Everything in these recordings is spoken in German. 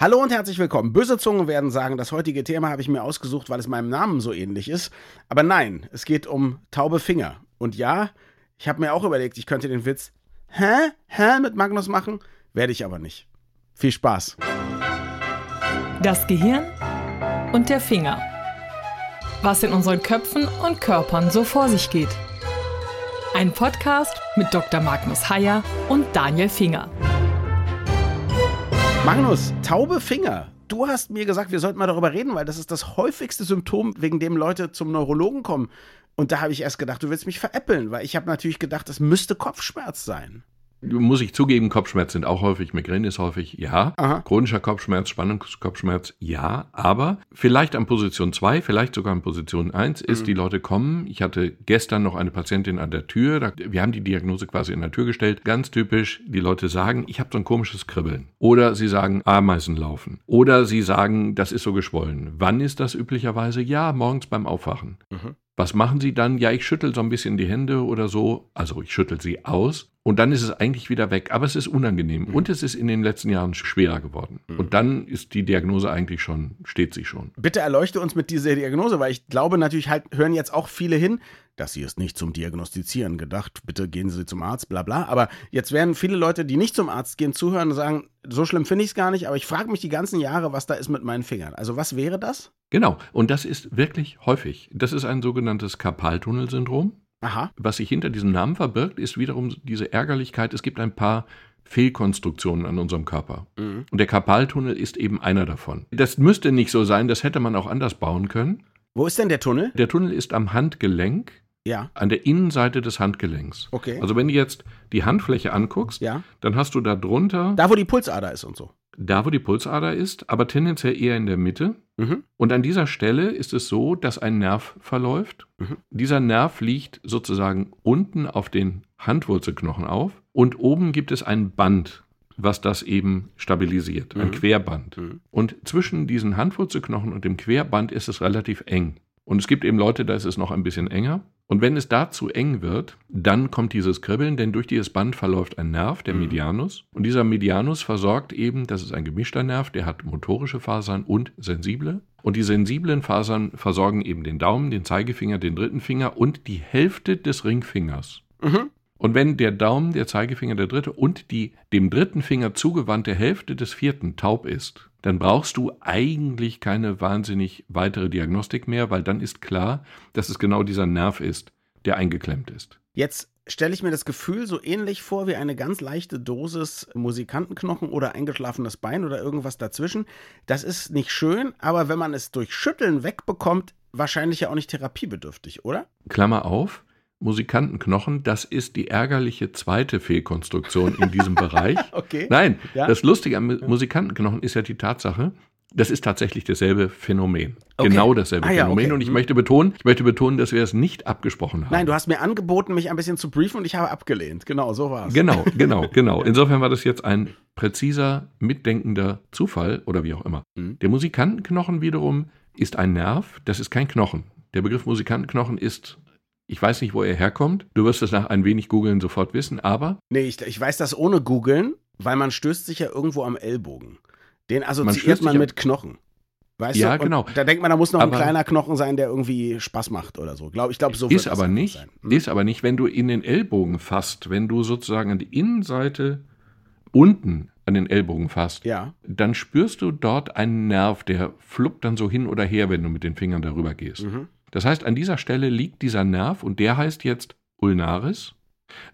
Hallo und herzlich willkommen. Böse Zungen werden sagen, das heutige Thema habe ich mir ausgesucht, weil es meinem Namen so ähnlich ist. Aber nein, es geht um taube Finger. Und ja, ich habe mir auch überlegt, ich könnte den Witz Hä? Hä mit Magnus machen, werde ich aber nicht. Viel Spaß. Das Gehirn und der Finger. Was in unseren Köpfen und Körpern so vor sich geht. Ein Podcast mit Dr. Magnus Heyer und Daniel Finger. Magnus, taube Finger. Du hast mir gesagt, wir sollten mal darüber reden, weil das ist das häufigste Symptom, wegen dem Leute zum Neurologen kommen. Und da habe ich erst gedacht, du willst mich veräppeln, weil ich habe natürlich gedacht, das müsste Kopfschmerz sein. Muss ich zugeben, Kopfschmerz sind auch häufig, Migräne ist häufig, ja. Aha. Chronischer Kopfschmerz, Spannungskopfschmerz, ja. Aber vielleicht an Position 2, vielleicht sogar an Position 1 ist, die Leute kommen. Ich hatte gestern noch eine Patientin an der Tür. Da, wir haben die Diagnose quasi in der Tür gestellt. Ganz typisch, die Leute sagen, ich habe so ein komisches Kribbeln. Oder sie sagen, Ameisen laufen. Oder sie sagen, das ist so geschwollen. Wann ist das üblicherweise? Ja, morgens beim Aufwachen. Was machen Sie dann? Ja, ich schüttel so ein bisschen die Hände oder so. Also ich schüttel sie aus. Und dann ist es eigentlich wieder weg. Aber es ist unangenehm. Und es ist in den letzten Jahren schwerer geworden. Und dann ist die Diagnose eigentlich schon, steht sie schon. Bitte erleuchte uns mit dieser Diagnose, weil ich glaube natürlich halt, hören jetzt auch viele hin, das hier ist nicht zum Diagnostizieren gedacht, bitte gehen Sie zum Arzt, bla bla. Aber jetzt werden viele Leute, die nicht zum Arzt gehen, zuhören und sagen, so schlimm finde ich es gar nicht, aber ich frage mich die ganzen Jahre, was da ist mit meinen Fingern. Also was wäre das? Genau. Und das ist wirklich häufig. Das ist ein sogenanntes Karpaltunnelsyndrom. Aha. Was sich hinter diesem Namen verbirgt, ist wiederum diese Ärgerlichkeit. Es gibt ein paar Fehlkonstruktionen an unserem Körper. Und der Karpaltunnel ist eben einer davon. Das müsste nicht so sein, das hätte man auch anders bauen können. Wo ist denn der Tunnel? Der Tunnel ist am Handgelenk, Ja. an der Innenseite des Handgelenks. Okay. Also wenn du jetzt die Handfläche anguckst, Ja. dann hast du da drunter, Da, wo die Pulsader ist und so. Da wo die Pulsader ist, aber tendenziell eher in der Mitte. Mhm. Und an dieser Stelle ist es so, dass ein Nerv verläuft. Mhm. Dieser Nerv liegt sozusagen unten auf den Handwurzelknochen auf und oben gibt es ein Band, was das eben stabilisiert, ein Mhm. Querband. Mhm. Und zwischen diesen Handwurzelknochen und dem Querband ist es relativ eng. Und es gibt eben Leute, da ist es noch ein bisschen enger. Und wenn es da zu eng wird, dann kommt dieses Kribbeln, denn durch dieses Band verläuft ein Nerv, der Mhm. Medianus. Und dieser Medianus versorgt eben, das ist ein gemischter Nerv, der hat motorische Fasern und sensible. Und die sensiblen Fasern versorgen eben den Daumen, den Zeigefinger, den dritten Finger und die Hälfte des Ringfingers. Mhm. Und wenn der Daumen, der Zeigefinger, der dritte und die dem dritten Finger zugewandte Hälfte des vierten taub ist, dann brauchst du eigentlich keine wahnsinnig weitere Diagnostik mehr, weil dann ist klar, dass es genau dieser Nerv ist, der eingeklemmt ist. Jetzt stelle ich mir das Gefühl so ähnlich vor wie eine ganz leichte Dosis Musikantenknochen oder eingeschlafenes Bein oder irgendwas dazwischen. Das ist nicht schön, aber wenn man es durch Schütteln wegbekommt, wahrscheinlich ja auch nicht therapiebedürftig, oder? Klammer auf, Musikantenknochen, das ist die ärgerliche zweite Fehlkonstruktion in diesem Bereich. Okay. Nein, Ja. das Lustige am Musikantenknochen ist ja die Tatsache, das ist tatsächlich dasselbe Phänomen. Okay. Genau dasselbe Ah ja, Phänomen. okay. Und ich Hm. möchte betonen, ich möchte betonen, dass wir es nicht abgesprochen haben. Nein, du hast mir angeboten, mich ein bisschen zu briefen und ich habe abgelehnt. Genau, so war es. Genau, genau, genau. Insofern war das jetzt ein präziser, mitdenkender Zufall oder wie auch immer. Mhm. Der Musikantenknochen wiederum ist ein Nerv, das ist kein Knochen. Der Begriff Musikantenknochen ist, ich weiß nicht, wo er herkommt. Du wirst es nach ein wenig googeln sofort wissen, aber Nee, ich, ich weiß das ohne googeln, weil man stößt sich ja irgendwo am Ellbogen. Den Man assoziiert man am- mit Knochen. Weißt Ja, du? Genau. Da denkt man, da muss noch ein Aber- kleiner Knochen sein, der irgendwie Spaß macht oder so. Glaub, ich glaube, so ist wird das aber nicht, sein. Hm? ist aber nicht, wenn du in den Ellbogen fasst, wenn du sozusagen an die Innenseite unten an den Ellbogen fasst, Ja. dann spürst du dort einen Nerv, der fluppt dann so hin oder her, wenn du mit den Fingern darüber gehst. Mhm. Das heißt, an dieser Stelle liegt dieser Nerv, und der heißt jetzt Ulnaris,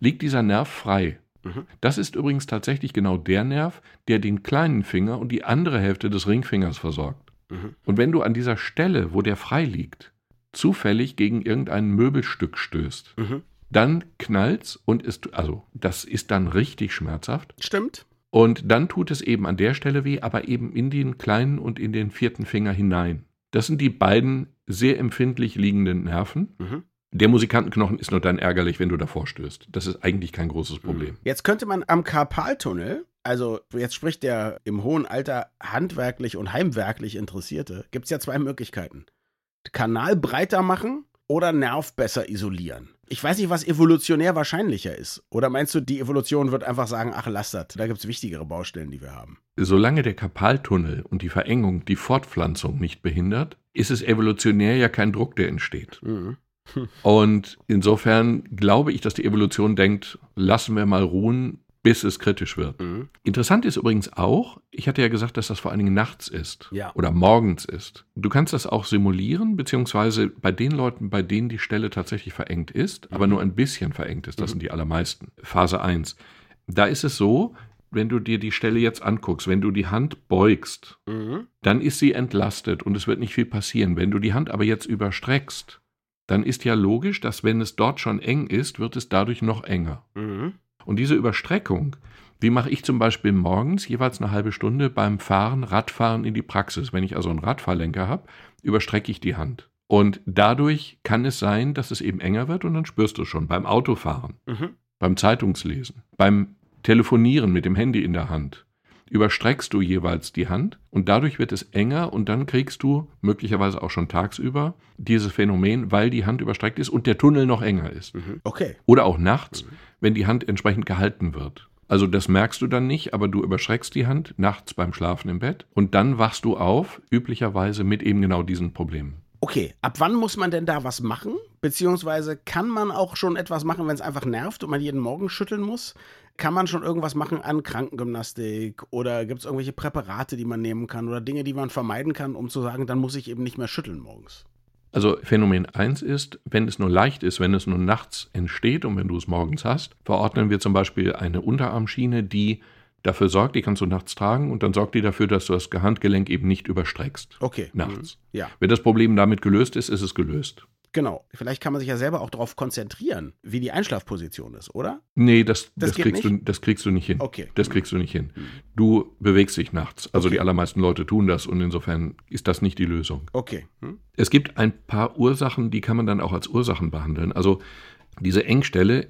liegt dieser Nerv frei. Mhm. Das ist übrigens tatsächlich genau der Nerv, der den kleinen Finger und die andere Hälfte des Ringfingers versorgt. Mhm. Und wenn du an dieser Stelle, wo der frei liegt, zufällig gegen irgendein Möbelstück stößt, Mhm. dann knallt's und ist, also das ist dann richtig schmerzhaft. Stimmt. Und dann tut es eben an der Stelle weh, aber eben in den kleinen und in den vierten Finger hinein. Das sind die beiden sehr empfindlich liegenden Nerven. Mhm. Der Musikantenknochen ist nur dann ärgerlich, wenn du davor stößt. Das ist eigentlich kein großes Problem. Jetzt könnte man am Karpaltunnel, also jetzt spricht der im hohen Alter handwerklich und heimwerklich Interessierte, gibt es ja zwei Möglichkeiten. Kanal breiter machen oder Nerv besser isolieren? Ich weiß nicht, was evolutionär wahrscheinlicher ist. Oder meinst du, die Evolution wird einfach sagen, ach, lass das, da gibt es wichtigere Baustellen, die wir haben? Solange der Karpaltunnel und die Verengung die Fortpflanzung nicht behindert, ist es evolutionär ja kein Druck, der entsteht. Mhm. Und insofern glaube ich, dass die Evolution denkt, lassen wir mal ruhen, bis es kritisch wird. Mhm. Interessant ist übrigens auch, ich hatte ja gesagt, dass das vor allen Dingen nachts ist ja. oder morgens ist. Du kannst das auch simulieren, beziehungsweise bei den Leuten, bei denen die Stelle tatsächlich verengt ist, mhm. aber nur ein bisschen verengt ist, das mhm. sind die allermeisten. Phase 1. Da ist es so, wenn du dir die Stelle jetzt anguckst, wenn du die Hand beugst, mhm. dann ist sie entlastet und es wird nicht viel passieren. Wenn du die Hand aber jetzt überstreckst, dann ist ja logisch, dass wenn es dort schon eng ist, wird es dadurch noch enger. Mhm. Und diese Überstreckung, die mache ich zum Beispiel morgens jeweils eine halbe Stunde beim Fahren, Radfahren in die Praxis. Wenn ich also einen Radfahrlenker habe, überstrecke ich die Hand. Und dadurch kann es sein, dass es eben enger wird und dann spürst du schon beim Autofahren, mhm. beim Zeitungslesen, beim Telefonieren mit dem Handy in der Hand. Überstreckst du jeweils die Hand und dadurch wird es enger und dann kriegst du möglicherweise auch schon tagsüber dieses Phänomen, weil die Hand überstreckt ist und der Tunnel noch enger ist. Mhm. Okay. Oder auch nachts, mhm wenn die Hand entsprechend gehalten wird. Also das merkst du dann nicht, aber du überschreckst die Hand nachts beim Schlafen im Bett und dann wachst du auf, üblicherweise mit eben genau diesen Problemen. Okay, ab wann muss man denn da was machen? Beziehungsweise kann man auch schon etwas machen, wenn es einfach nervt und man jeden Morgen schütteln muss? Kann man schon irgendwas machen an Krankengymnastik oder gibt es irgendwelche Präparate, die man nehmen kann oder Dinge, die man vermeiden kann, um zu sagen, dann muss ich eben nicht mehr schütteln morgens? Also Phänomen 1 ist, wenn es nur leicht ist, wenn es nur nachts entsteht und wenn du es morgens hast, verordnen wir zum Beispiel eine Unterarmschiene, die dafür sorgt, die kannst du nachts tragen und dann sorgt die dafür, dass du das Handgelenk eben nicht überstreckst. Okay. Nachts. Mhm. Ja. Wenn das Problem damit gelöst ist, ist es gelöst. Genau. Vielleicht kann man sich ja selber auch darauf konzentrieren, wie die Einschlafposition ist, oder? Nee, das, das, das kriegst, du, das kriegst du nicht hin. Okay. Das kriegst du nicht hin. Du bewegst dich nachts. Also okay. die allermeisten Leute tun das und insofern ist das nicht die Lösung. Okay. Hm? Es gibt ein paar Ursachen, die kann man dann auch als Ursachen behandeln. Also diese Engstelle,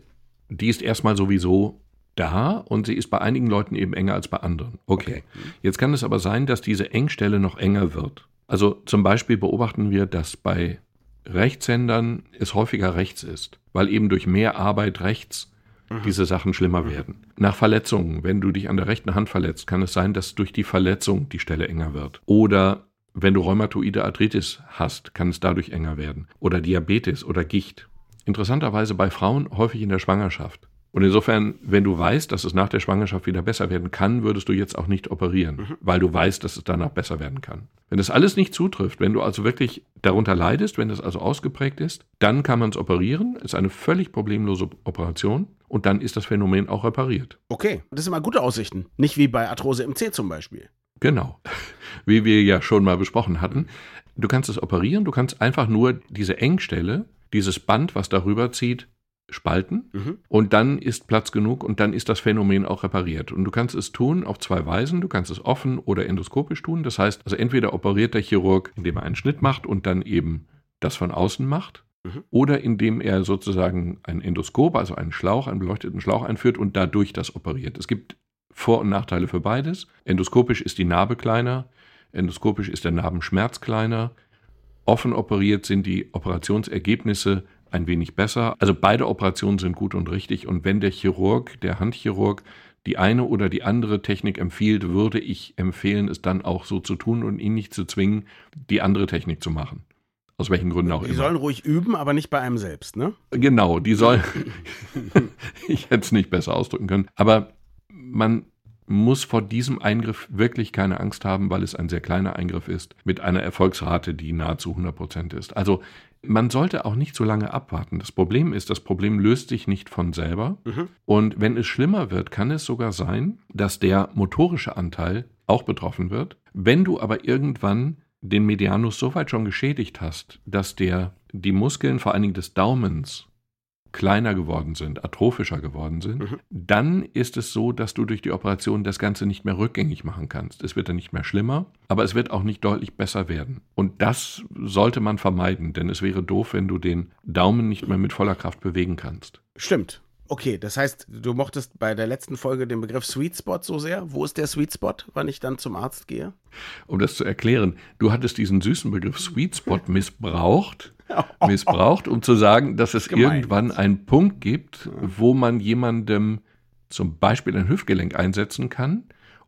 die ist erstmal sowieso da und sie ist bei einigen Leuten eben enger als bei anderen. Okay. okay. Jetzt kann es aber sein, dass diese Engstelle noch enger wird. Also zum Beispiel beobachten wir, dass bei Rechtshändern es häufiger rechts ist, weil eben durch mehr Arbeit rechts mhm. diese Sachen schlimmer mhm. werden. Nach Verletzungen, wenn du dich an der rechten Hand verletzt, kann es sein, dass durch die Verletzung die Stelle enger wird. Oder wenn du rheumatoide Arthritis hast, kann es dadurch enger werden. Oder Diabetes oder Gicht. Interessanterweise bei Frauen häufig in der Schwangerschaft. Und insofern, wenn du weißt, dass es nach der Schwangerschaft wieder besser werden kann, würdest du jetzt auch nicht operieren, mhm. weil du weißt, dass es danach besser werden kann. Wenn das alles nicht zutrifft, wenn du also wirklich darunter leidest, wenn das also ausgeprägt ist, dann kann man es operieren. Es ist eine völlig problemlose Operation und dann ist das Phänomen auch repariert. Okay, das sind mal gute Aussichten. Nicht wie bei Arthrose im C zum Beispiel. Genau, wie wir ja schon mal besprochen hatten. Du kannst es operieren, du kannst einfach nur diese Engstelle, dieses Band, was darüber zieht, spalten mhm. und dann ist Platz genug und dann ist das Phänomen auch repariert. Und du kannst es tun auf zwei Weisen. Du kannst es offen oder endoskopisch tun. Das heißt, also entweder operiert der Chirurg, indem er einen Schnitt macht und dann eben das von außen macht, mhm. oder indem er sozusagen ein Endoskop, also einen Schlauch, einen beleuchteten Schlauch einführt und dadurch das operiert. Es gibt Vor- und Nachteile für beides. Endoskopisch ist die Narbe kleiner, endoskopisch ist der Narbenschmerz kleiner. Offen operiert sind die Operationsergebnisse ein wenig besser. Also beide Operationen sind gut und richtig. Und wenn der Chirurg, der Handchirurg, die eine oder die andere Technik empfiehlt, würde ich empfehlen, es dann auch so zu tun und ihn nicht zu zwingen, die andere Technik zu machen. Aus welchen Gründen auch die immer. Die sollen ruhig üben, aber nicht bei einem selbst, ne? Genau, die sollen. ich hätte es nicht besser ausdrücken können. Aber man muss vor diesem Eingriff wirklich keine Angst haben, weil es ein sehr kleiner Eingriff ist, mit einer Erfolgsrate, die nahezu 100 Prozent ist. Also man sollte auch nicht so lange abwarten. Das Problem ist, das Problem löst sich nicht von selber. Mhm. Und wenn es schlimmer wird, kann es sogar sein, dass der motorische Anteil auch betroffen wird. Wenn du aber irgendwann den Medianus so weit schon geschädigt hast, dass der die Muskeln vor allen Dingen des Daumens kleiner geworden sind, atrophischer geworden sind, mhm. dann ist es so, dass du durch die Operation das Ganze nicht mehr rückgängig machen kannst. Es wird dann nicht mehr schlimmer, aber es wird auch nicht deutlich besser werden. Und das sollte man vermeiden, denn es wäre doof, wenn du den Daumen nicht mehr mit voller Kraft bewegen kannst. Stimmt. Okay, das heißt, du mochtest bei der letzten Folge den Begriff Sweet Spot so sehr. Wo ist der Sweet Spot, wann ich dann zum Arzt gehe? Um das zu erklären, du hattest diesen süßen Begriff Sweet Spot missbraucht missbraucht, um zu sagen, dass es Gemein. irgendwann einen Punkt gibt, wo man jemandem zum Beispiel ein Hüftgelenk einsetzen kann,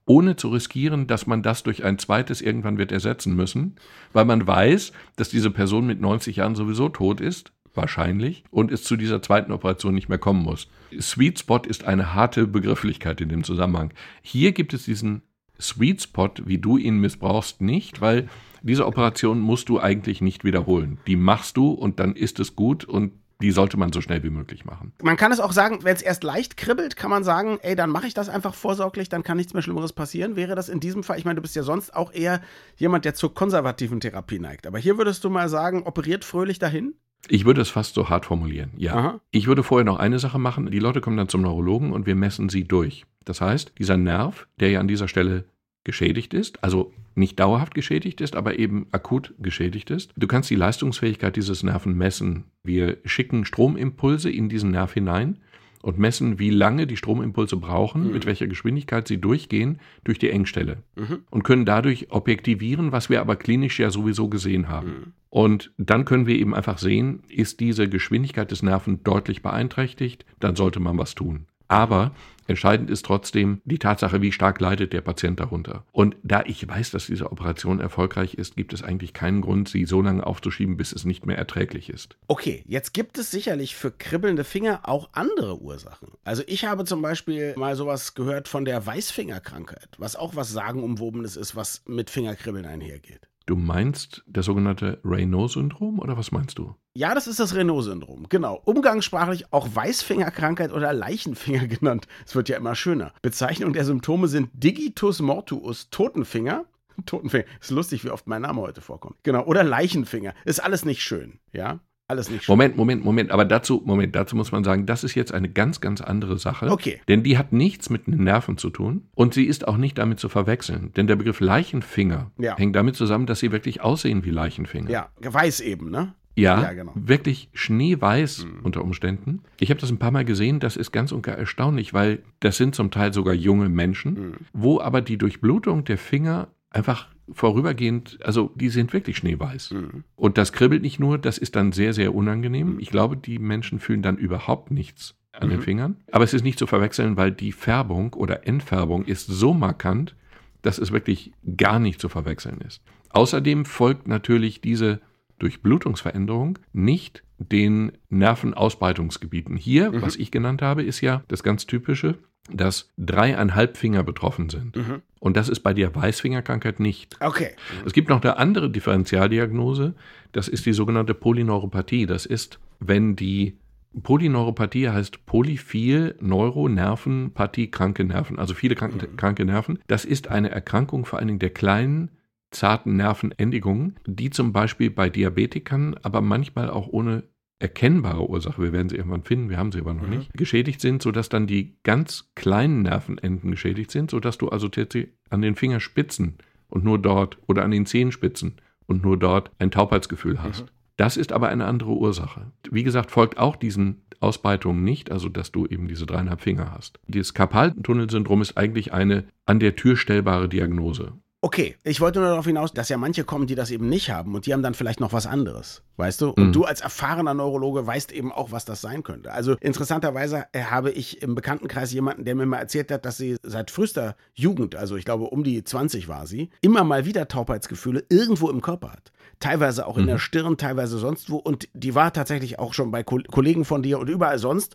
ohne zu riskieren, dass man das durch ein zweites irgendwann wird ersetzen müssen, weil man weiß, dass diese Person mit 90 Jahren sowieso tot ist, wahrscheinlich, und es zu dieser zweiten Operation nicht mehr kommen muss. Sweet Spot ist eine harte Begrifflichkeit in dem Zusammenhang. Hier gibt es diesen Sweet Spot, wie du ihn missbrauchst, nicht, weil diese Operation musst du eigentlich nicht wiederholen. Die machst du und dann ist es gut und die sollte man so schnell wie möglich machen. Man kann es auch sagen, wenn es erst leicht kribbelt, kann man sagen, ey, dann mache ich das einfach vorsorglich, dann kann nichts mehr Schlimmeres passieren. Wäre das in diesem Fall, ich meine, du bist ja sonst auch eher jemand, der zur konservativen Therapie neigt. Aber hier würdest du mal sagen, operiert fröhlich dahin? Ich würde es fast so hart formulieren, ja. Aha. Ich würde vorher noch eine Sache machen. Die Leute kommen dann zum Neurologen und wir messen sie durch. Das heißt, dieser Nerv, der ja an dieser Stelle geschädigt ist, also nicht dauerhaft geschädigt ist, aber eben akut geschädigt ist. Du kannst die Leistungsfähigkeit dieses Nerven messen. Wir schicken Stromimpulse in diesen Nerv hinein und messen, wie lange die Stromimpulse brauchen, mit welcher Geschwindigkeit sie durchgehen durch die Engstelle Mhm. und können dadurch objektivieren, was wir aber klinisch ja sowieso gesehen haben. Und dann können wir eben einfach sehen, ist diese Geschwindigkeit des Nerven deutlich beeinträchtigt, dann sollte man was tun. Aber entscheidend ist trotzdem die Tatsache, wie stark leidet der Patient darunter. Und da ich weiß, dass diese Operation erfolgreich ist, gibt es eigentlich keinen Grund, sie so lange aufzuschieben, bis es nicht mehr erträglich ist. Okay, jetzt gibt es sicherlich für kribbelnde Finger auch andere Ursachen. Also ich habe zum Beispiel mal sowas gehört von der Weißfingerkrankheit, was auch was Sagenumwobenes ist, was mit Fingerkribbeln einhergeht. Du meinst das sogenannte Raynaud-Syndrom oder was meinst du? Ja, das ist das Renault-Syndrom. Genau. Umgangssprachlich auch Weißfingerkrankheit oder Leichenfinger genannt. Es wird ja immer schöner. Bezeichnung der Symptome sind Digitus mortuus, Totenfinger. Totenfinger. Ist lustig, wie oft mein Name heute vorkommt. Genau. Oder Leichenfinger. Ist alles nicht schön. Ja? Alles nicht. Moment, Moment, Moment. Aber dazu, Moment, dazu muss man sagen, das ist jetzt eine ganz, ganz andere Sache. Okay. Denn die hat nichts mit den Nerven zu tun und sie ist auch nicht damit zu verwechseln. Denn der Begriff Leichenfinger Ja. hängt damit zusammen, dass sie wirklich aussehen wie Leichenfinger. Ja, weiß eben, ne? Ja, Ja, genau. wirklich schneeweiß unter Umständen. Ich habe das ein paar Mal gesehen, das ist ganz und gar erstaunlich, weil das sind zum Teil sogar junge Menschen, wo aber die Durchblutung der Finger einfach vorübergehend, also die sind wirklich schneeweiß. Und das kribbelt nicht nur, das ist dann sehr, sehr unangenehm. Ich glaube, die Menschen fühlen dann überhaupt nichts an den Fingern. Aber es ist nicht zu verwechseln, weil die Färbung oder Entfärbung ist so markant, dass es wirklich gar nicht zu verwechseln ist. Außerdem folgt natürlich diese Durchblutungsveränderung nicht den Nervenausbreitungsgebieten. Hier, was ich genannt habe, ist ja das ganz typische, dass dreieinhalb Finger betroffen sind. Mhm. Und das ist bei der Weißfingerkrankheit nicht. Okay. Es gibt noch eine andere Differentialdiagnose, das ist die sogenannte Polyneuropathie. Das ist, wenn die Polyneuropathie heißt polyphil Neuronervenpathie kranke Nerven, also viele kranke, kranke Nerven. Das ist eine Erkrankung vor allen Dingen der kleinen, zarten Nervenendigungen, die zum Beispiel bei Diabetikern, aber manchmal auch ohne erkennbare Ursache, wir werden sie irgendwann finden, wir haben sie aber noch nicht, geschädigt sind, sodass dann die ganz kleinen Nervenenden geschädigt sind, sodass du also tatsächlich an den Fingerspitzen und nur dort oder an den Zehenspitzen und nur dort ein Taubheitsgefühl hast. Das ist aber eine andere Ursache. Wie gesagt, folgt auch diesen Ausbreitungen nicht, also dass du eben diese dreieinhalb Finger hast. Dieses Karpaltunnelsyndrom ist eigentlich eine an der Tür stellbare Diagnose. Okay, ich wollte nur darauf hinaus, dass ja manche kommen, die das eben nicht haben und die haben dann vielleicht noch was anderes, weißt du? Und Mhm. du als erfahrener Neurologe weißt eben auch, was das sein könnte. Also interessanterweise äh, habe ich im Bekanntenkreis jemanden, der mir mal erzählt hat, dass sie seit frühester Jugend, also ich glaube um die 20 war sie, immer mal wieder Taubheitsgefühle irgendwo im Körper hat. Teilweise auch in der Stirn, teilweise sonst wo. Und die war tatsächlich auch schon bei Ko Kollegen von dir und überall sonst.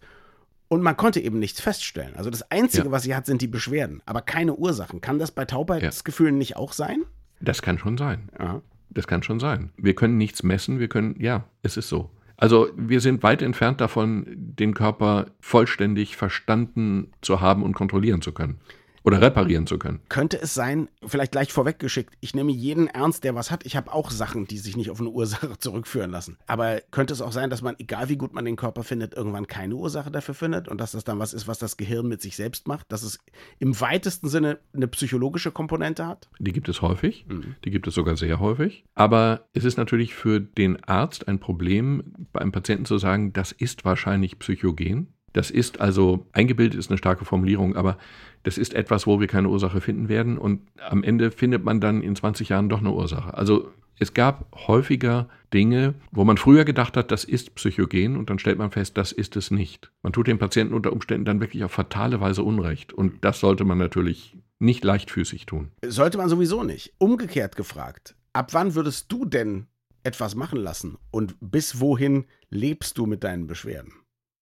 Und man konnte eben nichts feststellen. Also das Einzige, Ja. was sie hat, sind die Beschwerden, aber keine Ursachen. Kann das bei Taubheitsgefühlen nicht auch sein? Das kann schon sein. Ja. Das kann schon sein. Wir können nichts messen, wir können, ja, es ist so. Also wir sind weit entfernt davon, den Körper vollständig verstanden zu haben und kontrollieren zu können. Oder reparieren zu können. Könnte es sein, vielleicht gleich vorweggeschickt, ich nehme jeden ernst, der was hat. Ich habe auch Sachen, die sich nicht auf eine Ursache zurückführen lassen. Aber könnte es auch sein, dass man, egal wie gut man den Körper findet, irgendwann keine Ursache dafür findet und dass das dann was ist, was das Gehirn mit sich selbst macht? Dass es im weitesten Sinne eine psychologische Komponente hat? Die gibt es häufig, die gibt es sogar sehr häufig. Aber es ist natürlich für den Arzt ein Problem, bei einem Patienten zu sagen, das ist wahrscheinlich psychogen. Das ist also, eingebildet ist eine starke Formulierung, aber das ist etwas, wo wir keine Ursache finden werden und am Ende findet man dann in 20 Jahren doch eine Ursache. Also Es gab häufiger Dinge, wo man früher gedacht hat, das ist psychogen und dann stellt man fest, das ist es nicht. Man tut dem Patienten unter Umständen dann wirklich auf fatale Weise Unrecht und das sollte man natürlich nicht leichtfüßig tun. Sollte man sowieso nicht. Umgekehrt gefragt, ab wann würdest du denn etwas machen lassen und bis wohin lebst du mit deinen Beschwerden?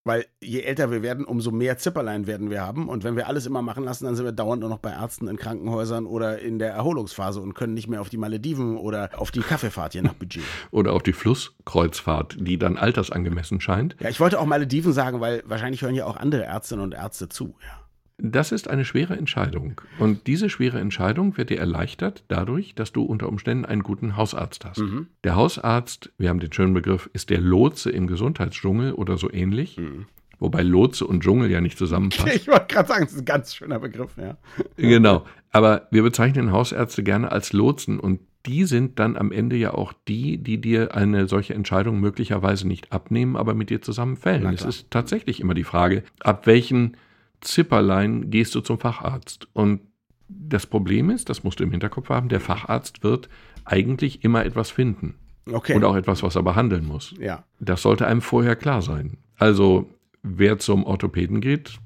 Weil je älter wir werden, umso mehr Zipperlein werden wir haben. Und wenn wir alles immer machen lassen, dann sind wir dauernd nur noch bei Ärzten in Krankenhäusern oder in der Erholungsphase und können nicht mehr auf die Malediven oder auf die Kaffeefahrt je nach Budget. oder auf die Flusskreuzfahrt, die dann altersangemessen scheint. Ja, ich wollte auch Malediven sagen, weil wahrscheinlich hören ja auch andere Ärztinnen und Ärzte zu. Ja. Das ist eine schwere Entscheidung. Und diese schwere Entscheidung wird dir erleichtert dadurch, dass du unter Umständen einen guten Hausarzt hast. Mhm. Der Hausarzt, wir haben den schönen Begriff, ist der Lotse im Gesundheitsdschungel oder so ähnlich. Mhm. Wobei Lotse und Dschungel ja nicht zusammenpassen. Ich wollte gerade sagen, das ist ein ganz schöner Begriff, ja. Genau. Aber wir bezeichnen Hausärzte gerne als Lotsen und die sind dann am Ende ja auch die, die dir eine solche Entscheidung möglicherweise nicht abnehmen, aber mit dir zusammen fällen. Es ist tatsächlich immer die Frage, ab welchen Zipperlein gehst du zum Facharzt. Und das Problem ist, das musst du im Hinterkopf haben, der Facharzt wird eigentlich immer etwas finden. Okay. Und auch etwas, was er behandeln muss. Ja. Das sollte einem vorher klar sein. Also, wer zum Orthopäden geht,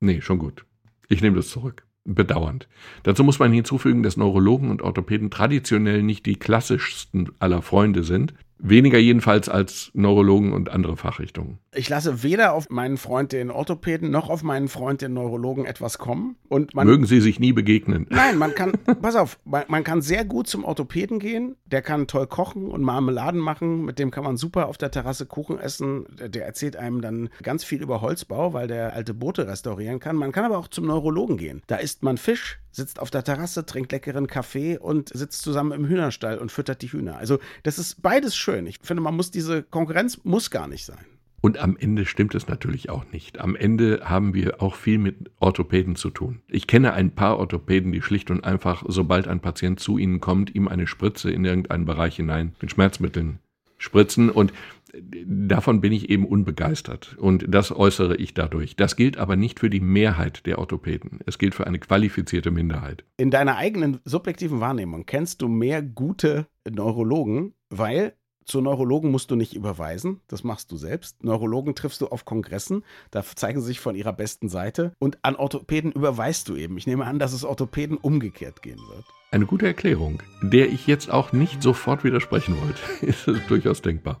nee, schon gut. Ich nehme das zurück. Bedauernd. Dazu muss man hinzufügen, dass Neurologen und Orthopäden traditionell nicht die klassischsten aller Freunde sind. Weniger jedenfalls als Neurologen und andere Fachrichtungen. Ich lasse weder auf meinen Freund den Orthopäden noch auf meinen Freund den Neurologen etwas kommen. Und man, Mögen sie sich nie begegnen. Nein, man kann, pass auf, man, man, kann sehr gut zum Orthopäden gehen. Der kann toll kochen und Marmeladen machen. Mit dem kann man super auf der Terrasse Kuchen essen. Der erzählt einem dann ganz viel über Holzbau, weil der alte Boote restaurieren kann. Man kann aber auch zum Neurologen gehen. Da isst man Fisch, sitzt auf der Terrasse, trinkt leckeren Kaffee und sitzt zusammen im Hühnerstall und füttert die Hühner. Also das ist beides schön. Ich finde, man muss diese Konkurrenz muss gar nicht sein. Und am Ende stimmt es natürlich auch nicht. Am Ende haben wir auch viel mit Orthopäden zu tun. Ich kenne ein paar Orthopäden, die schlicht und einfach, sobald ein Patient zu ihnen kommt, ihm eine Spritze in irgendeinen Bereich hinein mit Schmerzmitteln spritzen. Und davon bin ich eben unbegeistert. Und das äußere ich dadurch. Das gilt aber nicht für die Mehrheit der Orthopäden. Es gilt für eine qualifizierte Minderheit. In deiner eigenen subjektiven Wahrnehmung kennst du mehr gute Neurologen, weil zu Neurologen musst du nicht überweisen, das machst du selbst. Neurologen triffst du auf Kongressen, da zeigen sie sich von ihrer besten Seite. Und an Orthopäden überweist du eben. Ich nehme an, dass es Orthopäden umgekehrt gehen wird. Eine gute Erklärung, der ich jetzt auch nicht sofort widersprechen wollte. Ist durchaus denkbar.